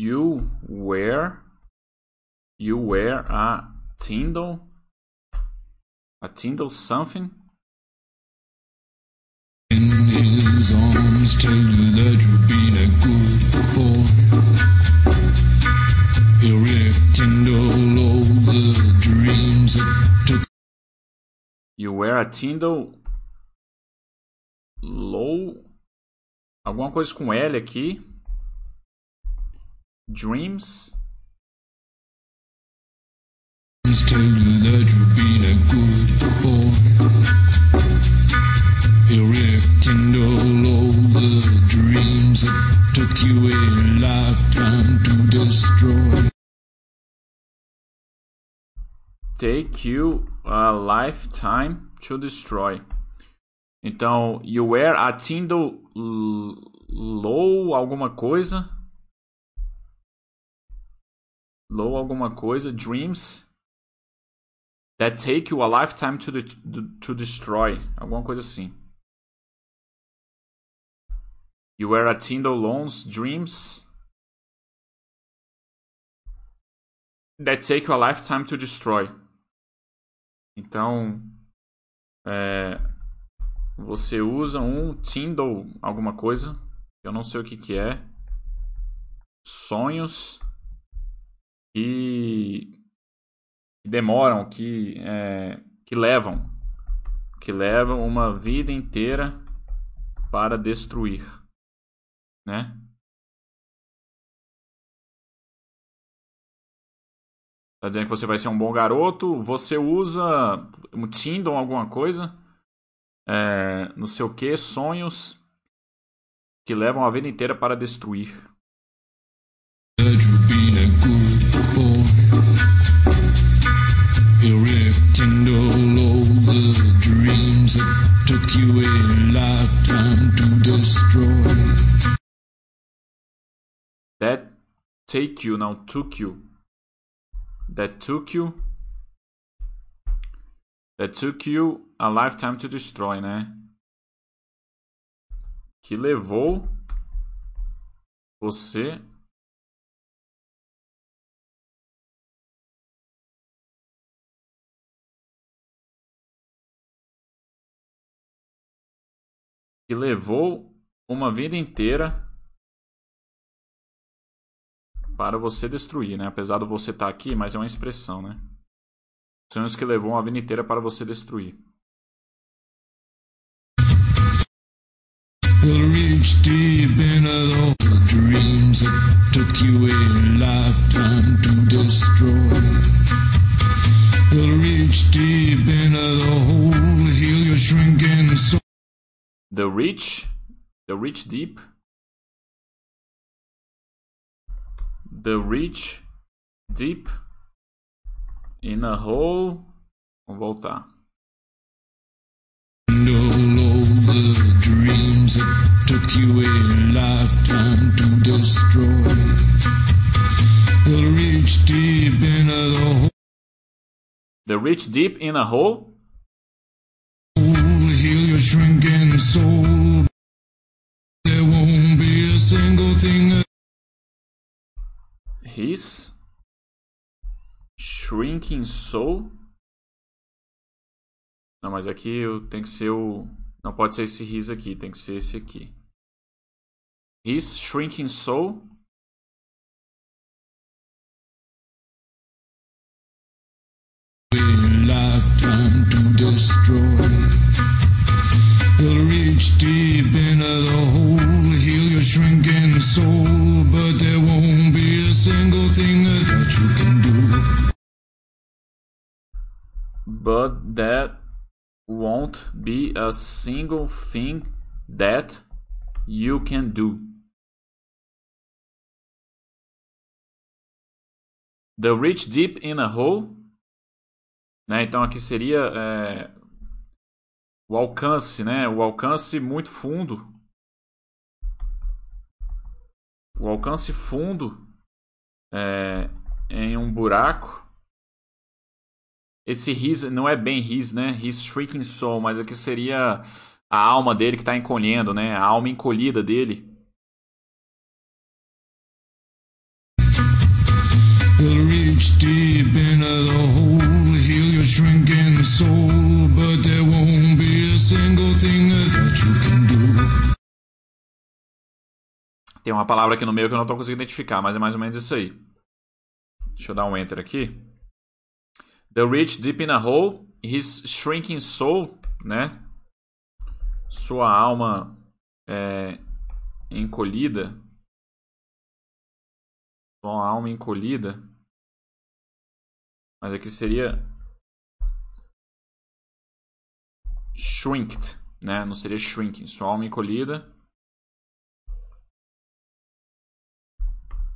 You wear you wear a Tyndall a Tyndall something In his arms tell you that you've been a good boy. All the dreams that took you wear a Tyndall low alguma coisa com L aqui dreams take you a lifetime to destroy. Então, you wear a Tyndall l- low alguma coisa. Low alguma coisa, dreams that take you a lifetime to de- to destroy. Alguma coisa assim. You wear a Tyndall loans, dreams that take you a lifetime to destroy. Então, é, você usa um Tyndall alguma coisa, eu não sei o que que é, sonhos que, demoram, que, é, que levam, que levam uma vida inteira para destruir, né? Tá dizendo que você vai ser um bom garoto. Você usa um Tinder ou alguma coisa. É, não sei o que. Sonhos que levam a vida inteira para destruir. Took you a lifetime to destroy. That take you, now took you. That took you. That took you a lifetime to destroy, né? Que levou você que levou uma vida inteira para você destruir, né? Apesar de você estar aqui, mas é uma expressão, né? Sonhos que levou uma vida inteira para você destruir. Reach deep into the dreams that took you a lifetime to destroy. He'll reach deep into the hole, heal your shrinking soul. The Reach, The Reach Deep. The Reach Deep in a Hole. Voltar. Dreams took you a lifetime to destroy. Reach deep into the hole, The Reach Deep in a Hole. heal your shrinking single thing His Shrinking Soul. Não, mas aqui eu- tem que ser o. Não pode ser esse his aqui, tem que ser esse aqui. His Shrinking Soul. destroy. He'll reach deep into the hole, shrinking soul, but there won't be a single thing that you can do. But that won't be a single thing that you can do. The reach deep in a hole. Né? Então aqui seria é, o alcance, né? O alcance muito fundo. O alcance fundo é, em um buraco. Esse his não é bem his, né? His shrieking soul, mas aqui seria a alma dele que está encolhendo, né? A alma encolhida dele. deep into the hole, Tem uma palavra aqui no meio que eu não estou conseguindo identificar, mas é mais ou menos isso aí. Deixa eu dar um enter aqui. The rich deep in a hole, his shrinking soul, né? Sua alma é, encolhida. Sua alma encolhida. Mas aqui seria shrinked, né? Não seria shrinking. Sua alma encolhida.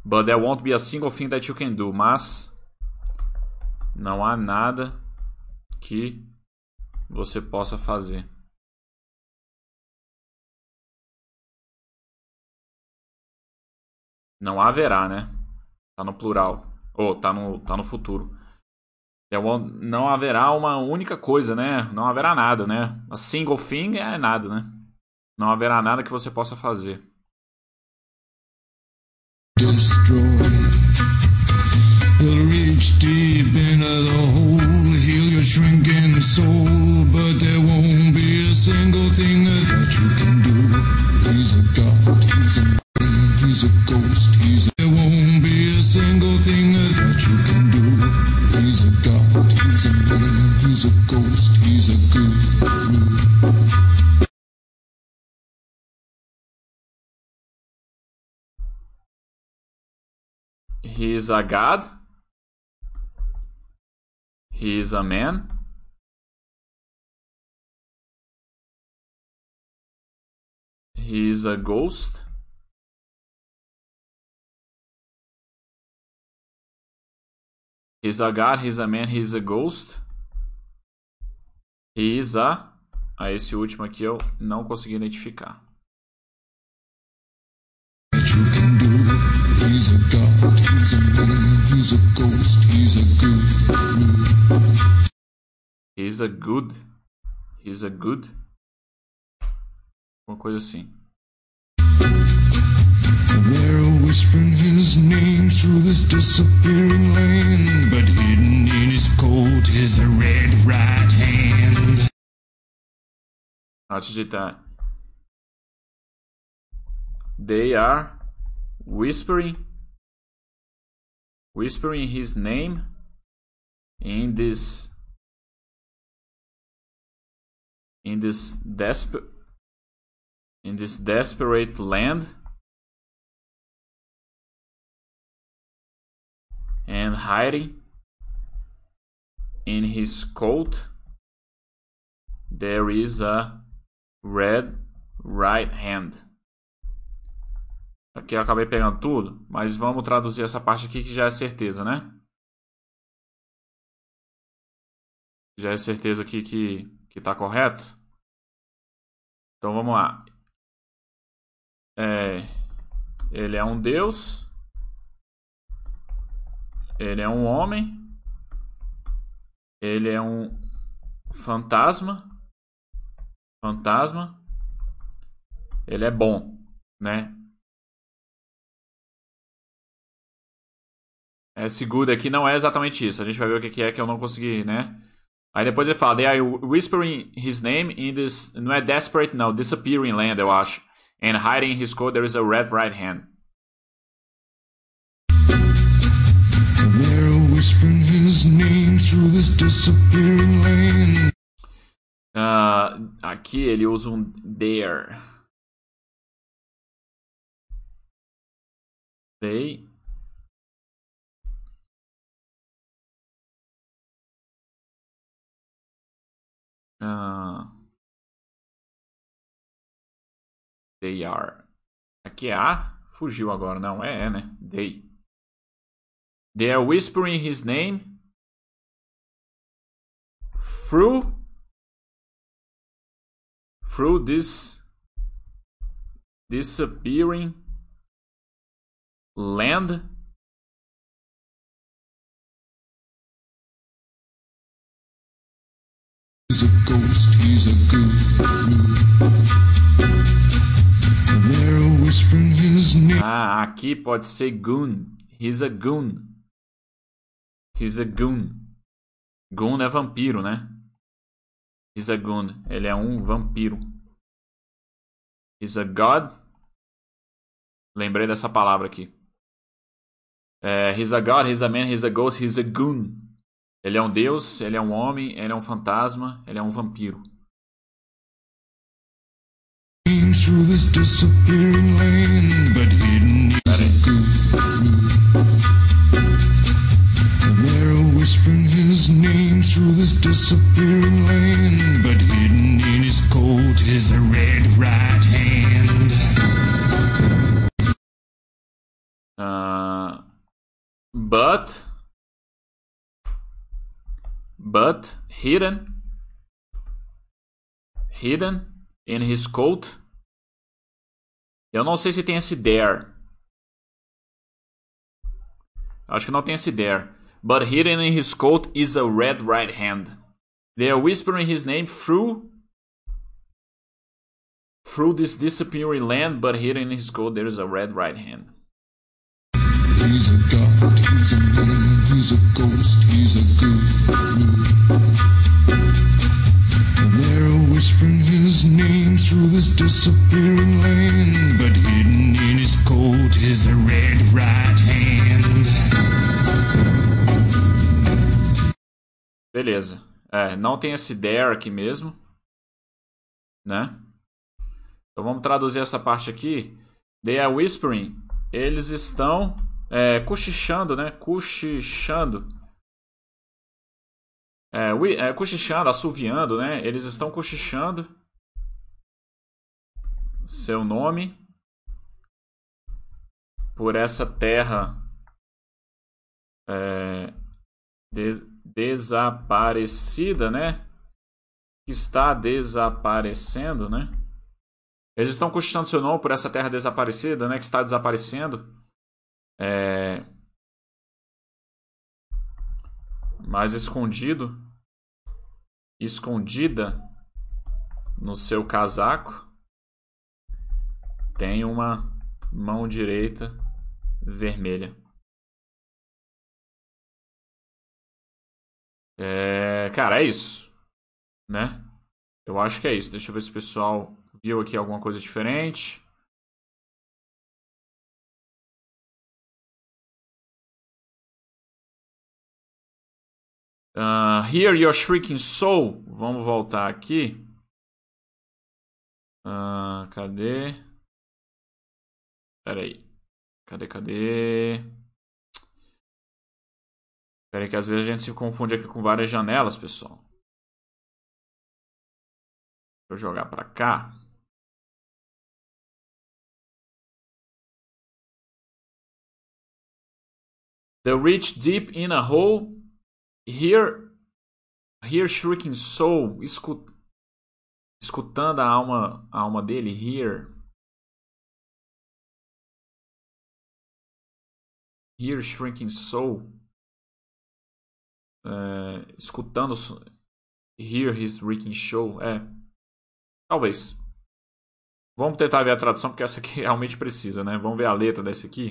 But there won't be a single thing that you can do. Mas não há nada que você possa fazer. Não haverá, né? Tá no plural. Ou tá no, tá no futuro. Não haverá uma única coisa, né? Não haverá nada, né? A single thing é nada, né? Não haverá nada que você possa fazer. Destroy. He'll reach deep into the hole, heal your shrinking soul, but there won't be a single thing that you can do. He's a god, he's a He is a god. He is a man. He is a ghost. He's a god, he's a man, he's a ghost. He is a. Ah, esse último aqui eu não consegui identificar. you can do. He's a god, he's a man, he's a ghost, he's a good. He's a good. He's a good. Uma coisa assim. They're whispering his name through this disappearing land, but hidden in his coat is a red right hand. Antes de digitar. They are whispering whispering his name in this in this desperate in this desperate land. And hiding in his coat there is a red right hand Aqui eu acabei pegando tudo, mas vamos traduzir essa parte aqui que já é certeza, né? Já é certeza aqui que, que tá correto. Então vamos lá. É, ele é um deus. Ele é um homem. Ele é um fantasma. Fantasma. Ele é bom, né? Esse good aqui não é exatamente isso. A gente vai ver o que é que eu não consegui, né? Aí depois ele fala, they are whispering his name in this, não é desperate, não, disappearing land, eu acho. And hiding his code there is a red right hand. Uh, aqui ele usa um there. They They are. Aqui é A? Fugiu agora, não. É, é, né? They. They are whispering his name through through this disappearing land he's a. Ah, aqui pode ser goon. He's a goon. He's a goon. Goon é vampiro, né? He's a goon. Ele é um vampiro. He's a god. Lembrei dessa palavra aqui. É, he's a god, he's a man, he's a ghost, he's a goon. Ele é um deus, ele é um homem, ele é um fantasma, ele é um vampiro. Through this disappearing land, but hidden is a good. And they're whispering his name through this disappearing land, but hidden in his coat is a red right hand. Uh, but but hidden hidden in his coat. Eu não sei se tem esse there acho que não tem esse there but hidden in his coat is a red right hand. They are whispering his name through through this disappearing land but hidden in his coat there is a red right hand. He's a god, he's a man, he's a ghost, he's a guru. Whispering his name through this disappearing land, but hidden in his coat is a red right hand. Beleza. É, não tem esse there aqui mesmo. Né? Então vamos traduzir essa parte aqui. They are whispering. Eles estão é, cochichando, né? Cochichando. É, é, cochichando, assoviando, né? Eles estão cochichando. Seu nome. Por essa terra. É, des- desaparecida, né? Que está desaparecendo, né? Eles estão cochichando seu nome por essa terra desaparecida, né? Que está desaparecendo. É... Mais escondido. Escondida no seu casaco. Tem uma mão direita vermelha. É, cara, é isso. Né? Eu acho que é isso. Deixa eu ver se o pessoal viu aqui alguma coisa diferente. Uh, Hear Your Shrieking Soul. Vamos voltar aqui. Uh, cadê? Pera aí. Cadê, cadê? Pera aí que às vezes a gente se confunde aqui com várias janelas, pessoal. Deixa eu jogar pra cá. The reach deep in a hole Hear, hear shrieking soul, escut, escutando a alma, a alma dele, hear. Hear shrinking soul. É, escutando, hear his shrieking soul. É, talvez. Vamos tentar ver a tradução porque essa aqui realmente precisa, né? Vamos ver a letra desse aqui.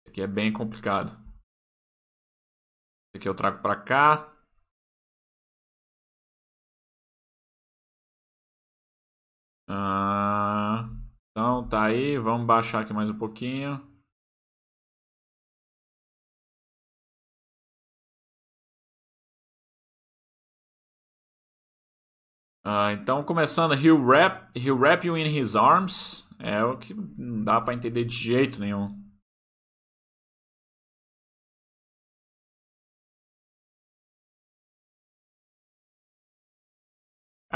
Esse aqui é bem complicado. Aqui eu trago para cá. Ah, então tá aí, vamos baixar aqui mais um pouquinho. Ah, então começando, he'll wrap, he'll wrap you in his arms. É o que não dá para entender de jeito nenhum.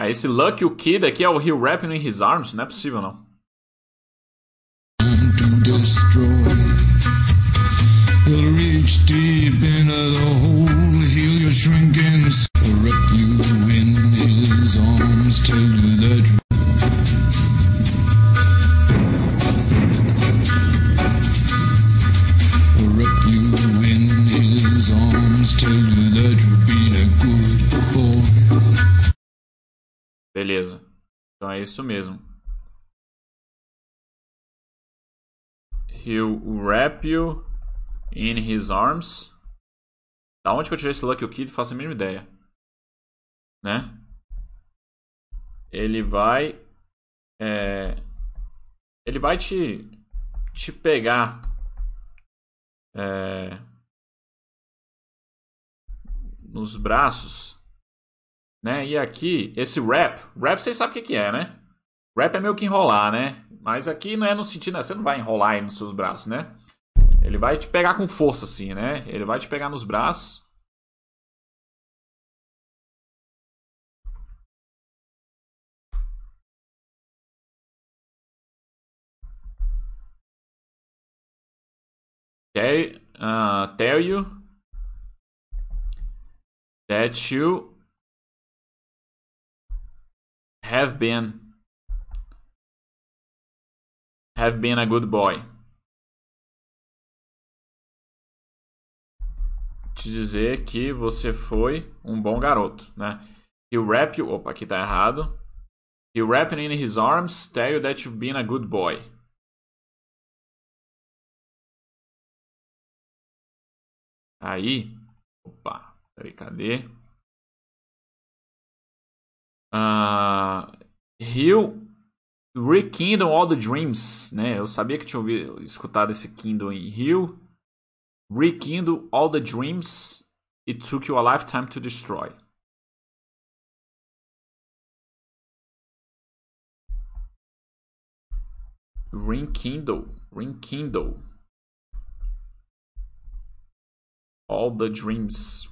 Ah, esse Lucky o Kid aqui é o Wrap You in His Arms? Não é possível, não. É isso mesmo. He'll wrap you in his arms. Da onde que eu tirei esse Lucky Kid? Faço a mínima ideia. Né? Ele vai. É, ele vai te, te pegar. É, nos braços. Né? E aqui, esse rap. Rap vocês sabem o que, que é, né? Rap é meio que enrolar, né? Mas aqui não é no sentido, né? você não vai enrolar aí nos seus braços, né? Ele vai te pegar com força, assim, né? Ele vai te pegar nos braços. Tell, uh, tell you that you have been have been a good boy. Te dizer que você foi um bom garoto, né? He'll wrap you. Opa, aqui tá errado. He'll wrap you in his arms, tell you that you've been a good boy. Aí. Opa, peraí, cadê? Uh, he'll Rekindle All the Dreams, né? Eu sabia que tinha ouvido, escutado esse Kindle em Rio. Rekindle All the Dreams It Took You a Lifetime to Destroy. Rekindle, Rekindle All the Dreams.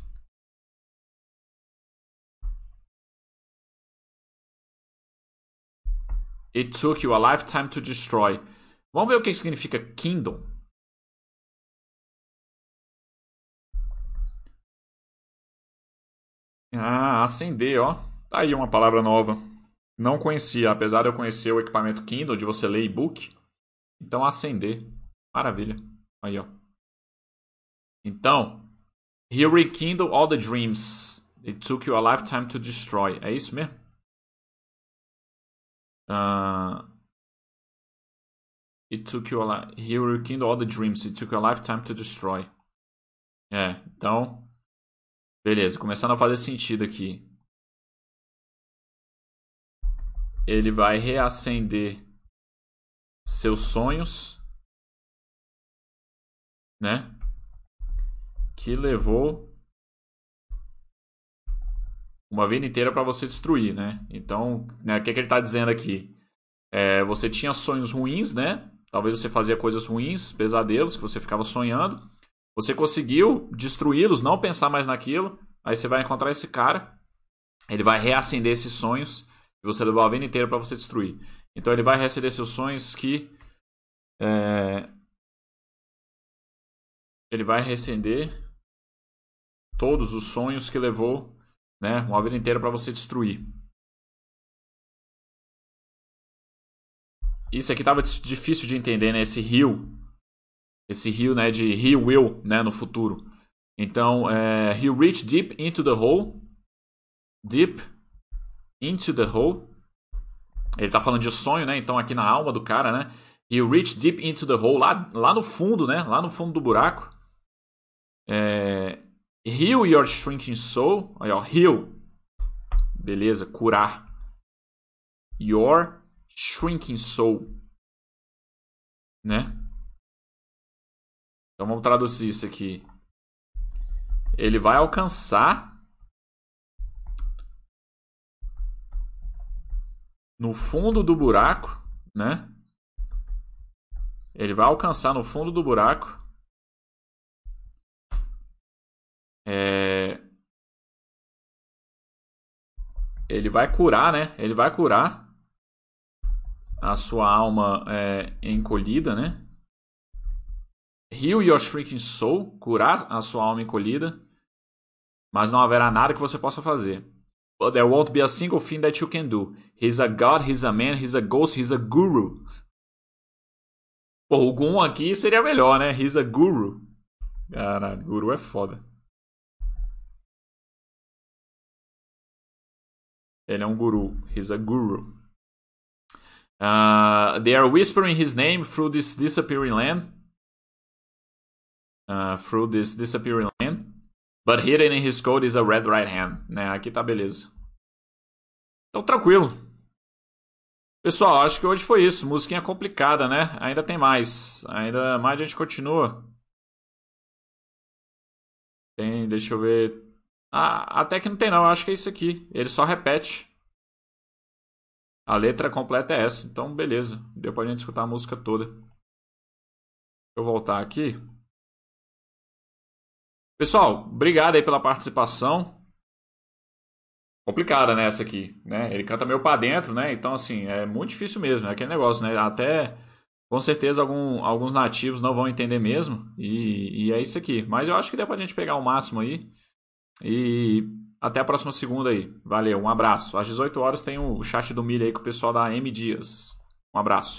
It took you a lifetime to destroy. Vamos ver o que significa Kindle. Ah, acender, ó. Tá aí uma palavra nova. Não conhecia, apesar de eu conhecer o equipamento Kindle, de você ler e-book. Então, acender. Maravilha. Aí, ó. Então, He rekindled all the dreams. It took you a lifetime to destroy. É isso mesmo? Uh, it took you a He rekindled all the dreams. It took a lifetime to destroy. É, então. Beleza, começando a fazer sentido aqui. Ele vai reacender seus sonhos, né? Que levou uma vida inteira para você destruir, né? Então, né, o que, é que ele está dizendo aqui? É, você tinha sonhos ruins, né? Talvez você fazia coisas ruins, pesadelos que você ficava sonhando. Você conseguiu destruí-los, não pensar mais naquilo. Aí você vai encontrar esse cara. Ele vai reacender esses sonhos que você levou a vida inteira para você destruir. Então ele vai reacender seus sonhos que é, ele vai reacender todos os sonhos que levou né? Uma vida inteira para você destruir. Isso aqui tava difícil de entender, né? Esse rio, esse rio, né? De he will, né? No futuro. Então, é, he reach deep into the hole, deep into the hole. Ele tá falando de sonho, né? Então aqui na alma do cara, né? He reach deep into the hole, lá, lá no fundo, né? Lá no fundo do buraco. É, Heal your shrinking soul. Aí, ó, heal. Beleza, curar. Your shrinking soul. Né? Então vamos traduzir isso aqui. Ele vai alcançar no fundo do buraco, né? Ele vai alcançar no fundo do buraco É... Ele vai curar, né? Ele vai curar a sua alma é, encolhida, né? Heal your shrinking soul, curar a sua alma encolhida, mas não haverá nada que você possa fazer. But there won't be a single thing that you can do. He's a god, he's a man, he's a ghost, he's a guru. Pô, o Gun aqui seria melhor, né? He's a guru. Caralho, guru é foda. Ele é um guru. He's a guru. Uh, they are whispering his name through this disappearing land. Uh, through this disappearing land. But hidden in his coat is a red right hand. Né? Aqui tá beleza. Então, tranquilo. Pessoal, acho que hoje foi isso. Musiquinha complicada, né? Ainda tem mais. Ainda mais a gente continua. Tem, deixa eu ver. Ah, até que não tem não. Acho que é isso aqui. Ele só repete. A letra completa é essa. Então, beleza. Deu pra gente escutar a música toda. Deixa eu voltar aqui. Pessoal, obrigado aí pela participação. Complicada, né, essa aqui, né? Ele canta meio para dentro, né? Então, assim, é muito difícil mesmo. É aquele negócio, né? Até, com certeza, algum, alguns nativos não vão entender mesmo. E, e é isso aqui. Mas eu acho que deu pra gente pegar o máximo aí. E até a próxima segunda aí. Valeu, um abraço. Às 18 horas tem o chat do Milha aí com o pessoal da M Dias. Um abraço.